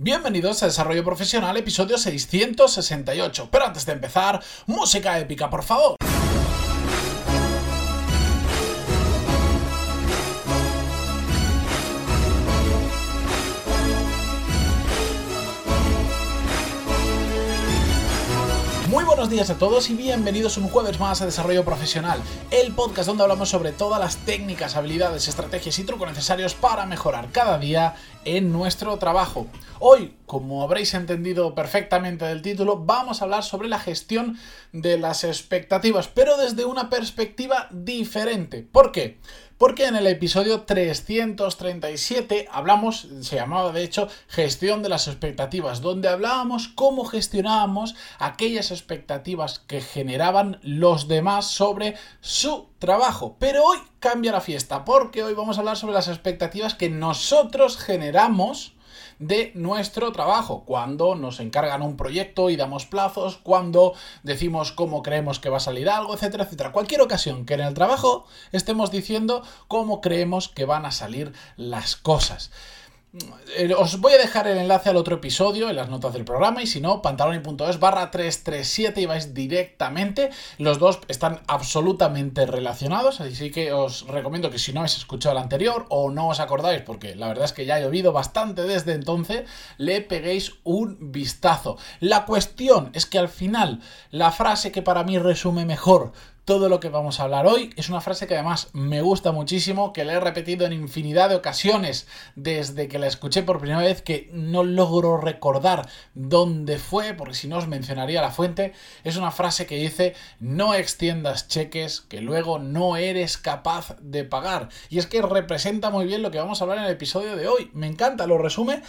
Bienvenidos a Desarrollo Profesional, episodio 668. Pero antes de empezar, música épica, por favor. Buenos días a todos y bienvenidos un jueves más a Desarrollo Profesional, el podcast donde hablamos sobre todas las técnicas, habilidades, estrategias y trucos necesarios para mejorar cada día en nuestro trabajo. Hoy, como habréis entendido perfectamente del título, vamos a hablar sobre la gestión de las expectativas, pero desde una perspectiva diferente. ¿Por qué? Porque en el episodio 337 hablamos, se llamaba de hecho gestión de las expectativas, donde hablábamos cómo gestionábamos aquellas expectativas que generaban los demás sobre su trabajo. Pero hoy cambia la fiesta, porque hoy vamos a hablar sobre las expectativas que nosotros generamos de nuestro trabajo, cuando nos encargan un proyecto y damos plazos, cuando decimos cómo creemos que va a salir algo, etcétera, etcétera. Cualquier ocasión que en el trabajo estemos diciendo cómo creemos que van a salir las cosas. Eh, os voy a dejar el enlace al otro episodio en las notas del programa y si no, pantaloni.es barra 337 y vais directamente. Los dos están absolutamente relacionados, así que os recomiendo que si no habéis escuchado el anterior o no os acordáis, porque la verdad es que ya ha llovido bastante desde entonces, le peguéis un vistazo. La cuestión es que al final, la frase que para mí resume mejor todo lo que vamos a hablar hoy. Es una frase que además me gusta muchísimo, que la he repetido en infinidad de ocasiones desde que la escuché por primera vez, que no logro recordar dónde fue, porque si no os mencionaría la fuente. Es una frase que dice, no extiendas cheques que luego no eres capaz de pagar. Y es que representa muy bien lo que vamos a hablar en el episodio de hoy. Me encanta, lo resume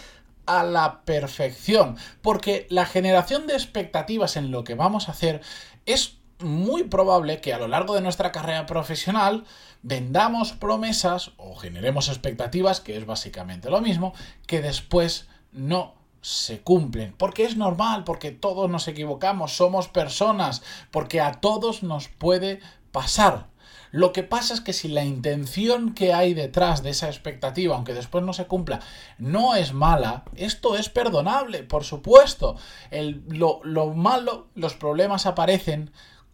a la perfección, porque la generación de expectativas en lo que vamos a hacer es muy probable que a lo largo de nuestra carrera profesional vendamos promesas o generemos expectativas, que es básicamente lo mismo, que después no se cumplen. Porque es normal, porque todos nos equivocamos, somos personas, porque a todos nos puede pasar. Lo que pasa es que si la intención que hay detrás de esa expectativa, aunque después no se cumpla, no es mala, esto es perdonable, por supuesto. lo, lo malo, los problemas aparecen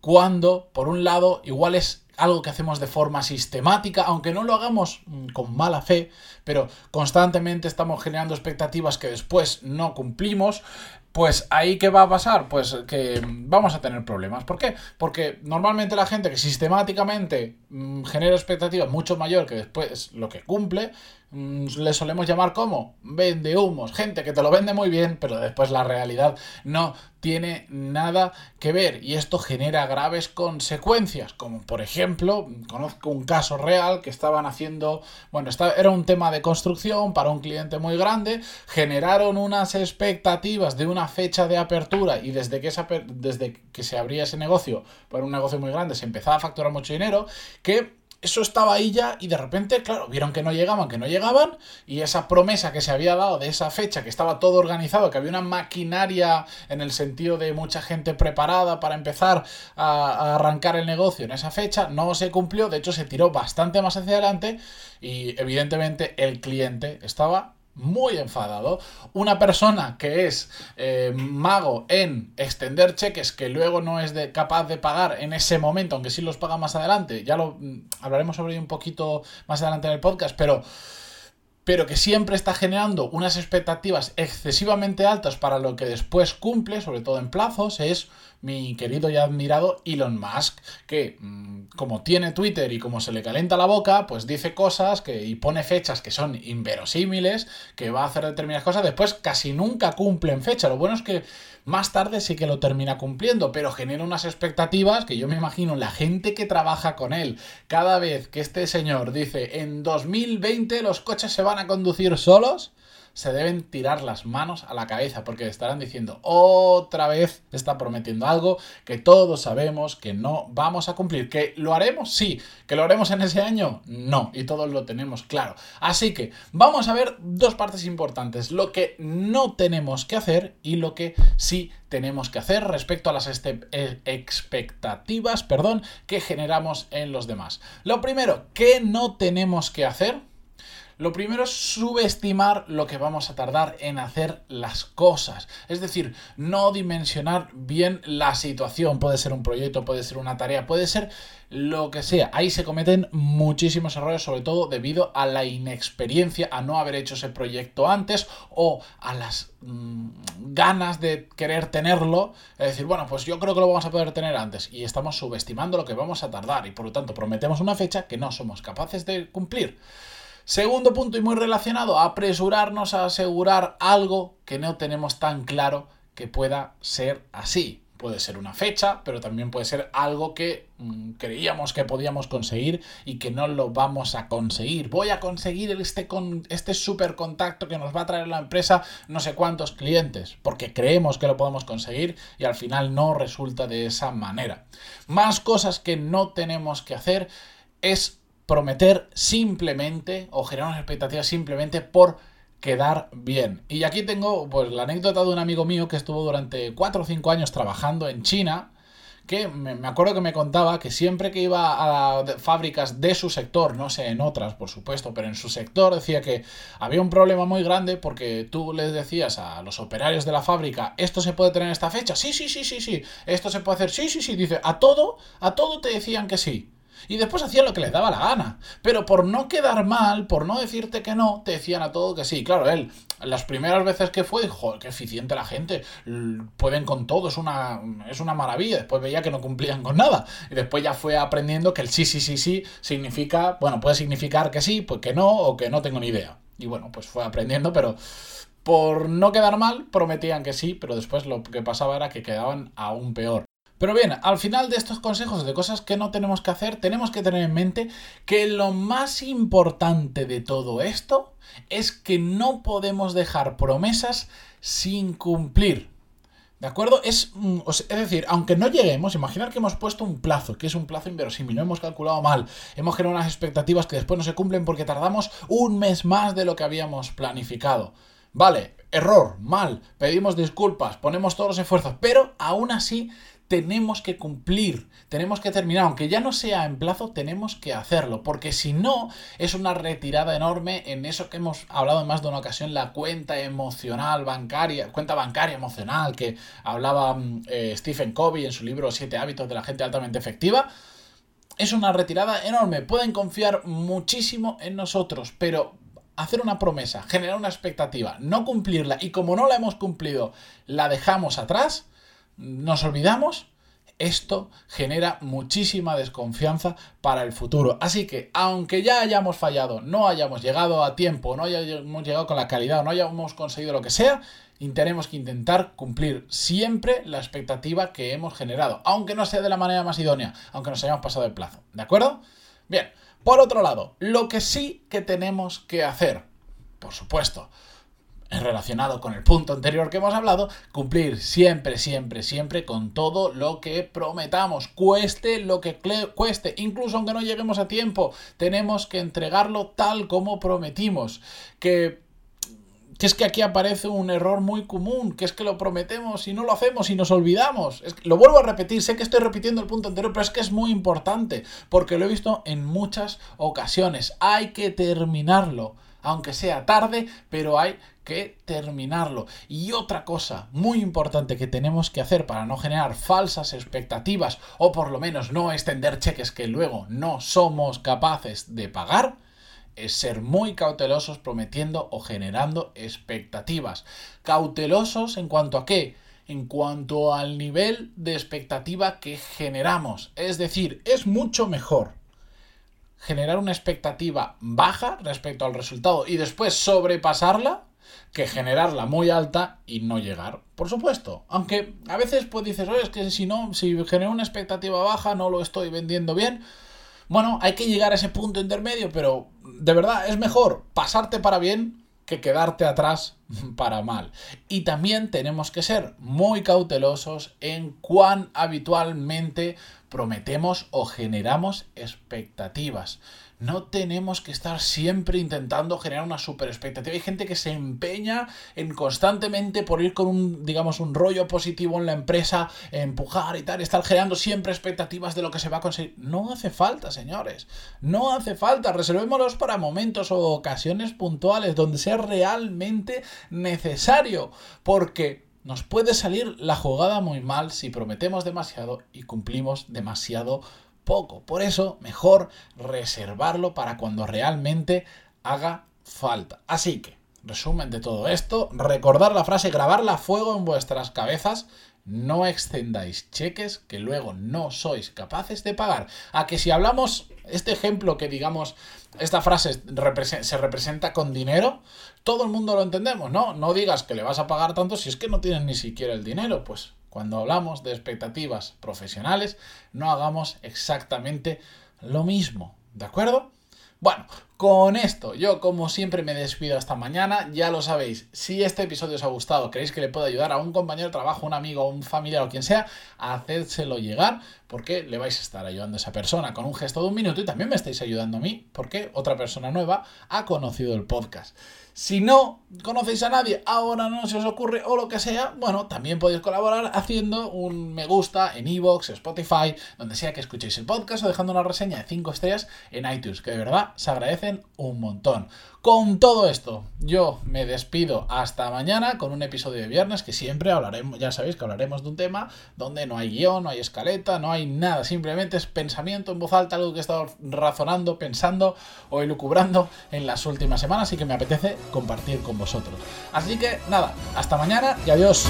cuando, por un lado, igual es algo que hacemos de forma sistemática, aunque no lo hagamos mm, con mala fe, pero constantemente estamos generando expectativas que después no cumplimos, pues ahí qué va a pasar? Pues que vamos a tener problemas. ¿Por qué? Porque normalmente la gente que sistemáticamente mm, genera expectativas mucho mayor que después lo que cumple, Mm, le solemos llamar como vende humos, gente que te lo vende muy bien, pero después la realidad no tiene nada que ver y esto genera graves consecuencias, como por ejemplo, conozco un caso real que estaban haciendo, bueno, era un tema de construcción para un cliente muy grande, generaron unas expectativas de una fecha de apertura y desde que, esa, desde que se abría ese negocio, por un negocio muy grande, se empezaba a facturar mucho dinero, que eso estaba ahí ya y de repente, claro, vieron que no llegaban, que no llegaban y esa promesa que se había dado de esa fecha, que estaba todo organizado, que había una maquinaria en el sentido de mucha gente preparada para empezar a, a arrancar el negocio en esa fecha, no se cumplió, de hecho se tiró bastante más hacia adelante y evidentemente el cliente estaba muy enfadado. Una persona que es eh, mago en extender cheques que luego no es de, capaz de pagar en ese momento, aunque sí los paga más adelante, ya lo mm, hablaremos sobre ello un poquito más adelante en el podcast, pero pero que siempre está generando unas expectativas excesivamente altas para lo que después cumple, sobre todo en plazos, es mi querido y admirado Elon Musk, que mm, como tiene Twitter y como se le calenta la boca, pues dice cosas que, y pone fechas que son inverosímiles, que va a hacer determinadas cosas, después casi nunca cumplen fecha. Lo bueno es que más tarde sí que lo termina cumpliendo, pero genera unas expectativas que yo me imagino la gente que trabaja con él, cada vez que este señor dice en 2020 los coches se van a conducir solos, se deben tirar las manos a la cabeza porque estarán diciendo otra vez está prometiendo algo que todos sabemos que no vamos a cumplir. ¿Que lo haremos? Sí. ¿Que lo haremos en ese año? No. Y todos lo tenemos claro. Así que vamos a ver dos partes importantes. Lo que no tenemos que hacer y lo que sí tenemos que hacer respecto a las eh, expectativas perdón, que generamos en los demás. Lo primero, ¿qué no tenemos que hacer? Lo primero es subestimar lo que vamos a tardar en hacer las cosas. Es decir, no dimensionar bien la situación. Puede ser un proyecto, puede ser una tarea, puede ser lo que sea. Ahí se cometen muchísimos errores, sobre todo debido a la inexperiencia, a no haber hecho ese proyecto antes o a las mmm, ganas de querer tenerlo. Es decir, bueno, pues yo creo que lo vamos a poder tener antes y estamos subestimando lo que vamos a tardar y por lo tanto prometemos una fecha que no somos capaces de cumplir. Segundo punto y muy relacionado, apresurarnos a asegurar algo que no tenemos tan claro que pueda ser así. Puede ser una fecha, pero también puede ser algo que mmm, creíamos que podíamos conseguir y que no lo vamos a conseguir. Voy a conseguir este, con, este super contacto que nos va a traer la empresa no sé cuántos clientes, porque creemos que lo podemos conseguir y al final no resulta de esa manera. Más cosas que no tenemos que hacer es prometer simplemente o generar unas expectativas simplemente por quedar bien. Y aquí tengo pues la anécdota de un amigo mío que estuvo durante 4 o 5 años trabajando en China que me, acuerdo que me contaba que siempre que iba a fábricas de su sector, no sé en otras por supuesto, pero en su sector decía que había un problema muy grande porque tú les decías a los operarios de la fábrica, esto se puede tener en esta fecha, sí, sí, sí, sí, sí, esto se puede hacer, sí, sí, sí, dice, a todo, a todo te decían que sí. Y después hacían lo que les daba la gana. Pero por no quedar mal, por no decirte que no, te decían a todo que sí. Claro, él, las primeras veces que fue, dijo, qué eficiente la gente, pueden con todo, es una, es una maravilla. Después veía que no cumplían con nada. Y después ya fue aprendiendo que el sí, sí, sí, sí significa, bueno, puede significar que sí, pues que no, o que no tengo ni idea. Y bueno, pues fue aprendiendo, pero por no quedar mal, prometían que sí, pero después lo que pasaba era que quedaban aún peor. Pero bien, al final de estos consejos de cosas que no tenemos que hacer, tenemos que tener en mente que lo más importante de todo esto es que no podemos dejar promesas sin cumplir. ¿De acuerdo? Es, es decir, aunque no lleguemos, imaginar que hemos puesto un plazo, que es un plazo inverosímil, no hemos calculado mal, hemos generado unas expectativas que después no se cumplen porque tardamos un mes más de lo que habíamos planificado. Vale, error, mal, pedimos disculpas, ponemos todos los esfuerzos, pero aún así tenemos que cumplir, tenemos que terminar, aunque ya no sea en plazo, tenemos que hacerlo, porque si no, es una retirada enorme en eso que hemos hablado en más de una ocasión, la cuenta emocional bancaria, cuenta bancaria emocional, que hablaba eh, Stephen Covey en su libro Siete hábitos de la gente altamente efectiva. Es una retirada enorme, pueden confiar muchísimo en nosotros, pero hacer una promesa, generar una expectativa, no cumplirla y como no la hemos cumplido, la dejamos atrás, nos olvidamos, esto genera muchísima desconfianza para el futuro. Así que, aunque ya hayamos fallado, no hayamos llegado a tiempo, no hayamos llegado con la calidad, no hayamos conseguido lo que sea, tenemos que intentar cumplir siempre la expectativa que hemos generado, aunque no sea de la manera más idónea, aunque nos hayamos pasado el plazo. ¿De acuerdo? Bien, por otro lado, lo que sí que tenemos que hacer, por supuesto, relacionado con el punto anterior que hemos hablado, cumplir siempre, siempre, siempre con todo lo que prometamos, cueste lo que cueste, incluso aunque no lleguemos a tiempo, tenemos que entregarlo tal como prometimos, que que es que aquí aparece un error muy común, que es que lo prometemos y no lo hacemos y nos olvidamos. Lo vuelvo a repetir, sé que estoy repitiendo el punto anterior, pero es que es muy importante, porque lo he visto en muchas ocasiones. Hay que terminarlo, aunque sea tarde, pero hay que terminarlo. Y otra cosa muy importante que tenemos que hacer para no generar falsas expectativas o por lo menos no extender cheques que luego no somos capaces de pagar es ser muy cautelosos prometiendo o generando expectativas. Cautelosos en cuanto a qué? En cuanto al nivel de expectativa que generamos. Es decir, es mucho mejor generar una expectativa baja respecto al resultado y después sobrepasarla que generarla muy alta y no llegar. Por supuesto, aunque a veces pues dices, oye, es que si no, si genero una expectativa baja, no lo estoy vendiendo bien. Bueno, hay que llegar a ese punto intermedio, pero de verdad es mejor pasarte para bien que quedarte atrás para mal. Y también tenemos que ser muy cautelosos en cuán habitualmente prometemos o generamos expectativas. No tenemos que estar siempre intentando generar una super expectativa. Hay gente que se empeña en constantemente por ir con un, digamos, un rollo positivo en la empresa, empujar y tal, estar generando siempre expectativas de lo que se va a conseguir. No hace falta, señores. No hace falta. Reservémoslos para momentos o ocasiones puntuales donde sea realmente necesario. Porque nos puede salir la jugada muy mal si prometemos demasiado y cumplimos demasiado poco. Por eso, mejor reservarlo para cuando realmente haga falta. Así que, resumen de todo esto, recordar la frase, grabarla a fuego en vuestras cabezas. No extendáis cheques que luego no sois capaces de pagar. A que si hablamos, este ejemplo que digamos, esta frase se representa con dinero, todo el mundo lo entendemos, ¿no? No digas que le vas a pagar tanto si es que no tienes ni siquiera el dinero, pues cuando hablamos de expectativas profesionales, no hagamos exactamente lo mismo, ¿de acuerdo? Bueno, con esto yo como siempre me despido hasta mañana, ya lo sabéis, si este episodio os ha gustado, queréis que le pueda ayudar a un compañero de trabajo, un amigo, un familiar o quien sea, hacédselo llegar porque le vais a estar ayudando a esa persona con un gesto de un minuto y también me estáis ayudando a mí porque otra persona nueva ha conocido el podcast. Si no conocéis a nadie, ahora no se os ocurre o lo que sea, bueno, también podéis colaborar haciendo un me gusta en Evox, Spotify, donde sea que escuchéis el podcast o dejando una reseña de 5 estrellas en iTunes, que de verdad se un montón. Con todo esto, yo me despido hasta mañana con un episodio de viernes que siempre hablaremos, ya sabéis que hablaremos de un tema donde no hay guion, no hay escaleta, no hay nada, simplemente es pensamiento en voz alta, algo que he estado razonando, pensando o elucubrando en las últimas semanas y que me apetece compartir con vosotros. Así que nada, hasta mañana y adiós.